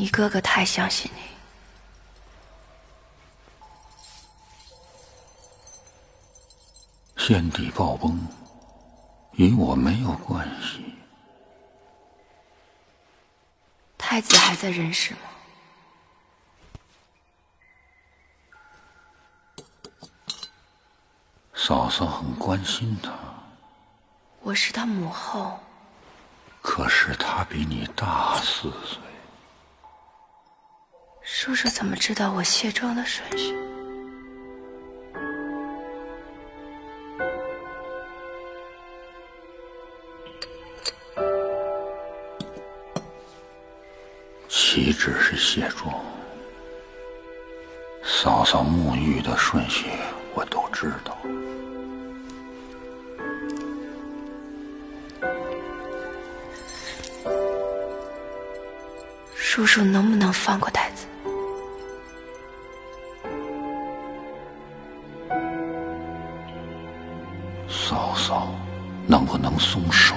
你哥哥太相信你。先帝暴崩，与我没有关系。太子还在人世吗？嫂嫂很关心他。我是他母后。可是他比你大四岁。叔叔怎么知道我卸妆的顺序？岂止是卸妆，嫂嫂沐浴的顺序我都知道。叔叔能不能放过太子？嫂嫂，能不能松手？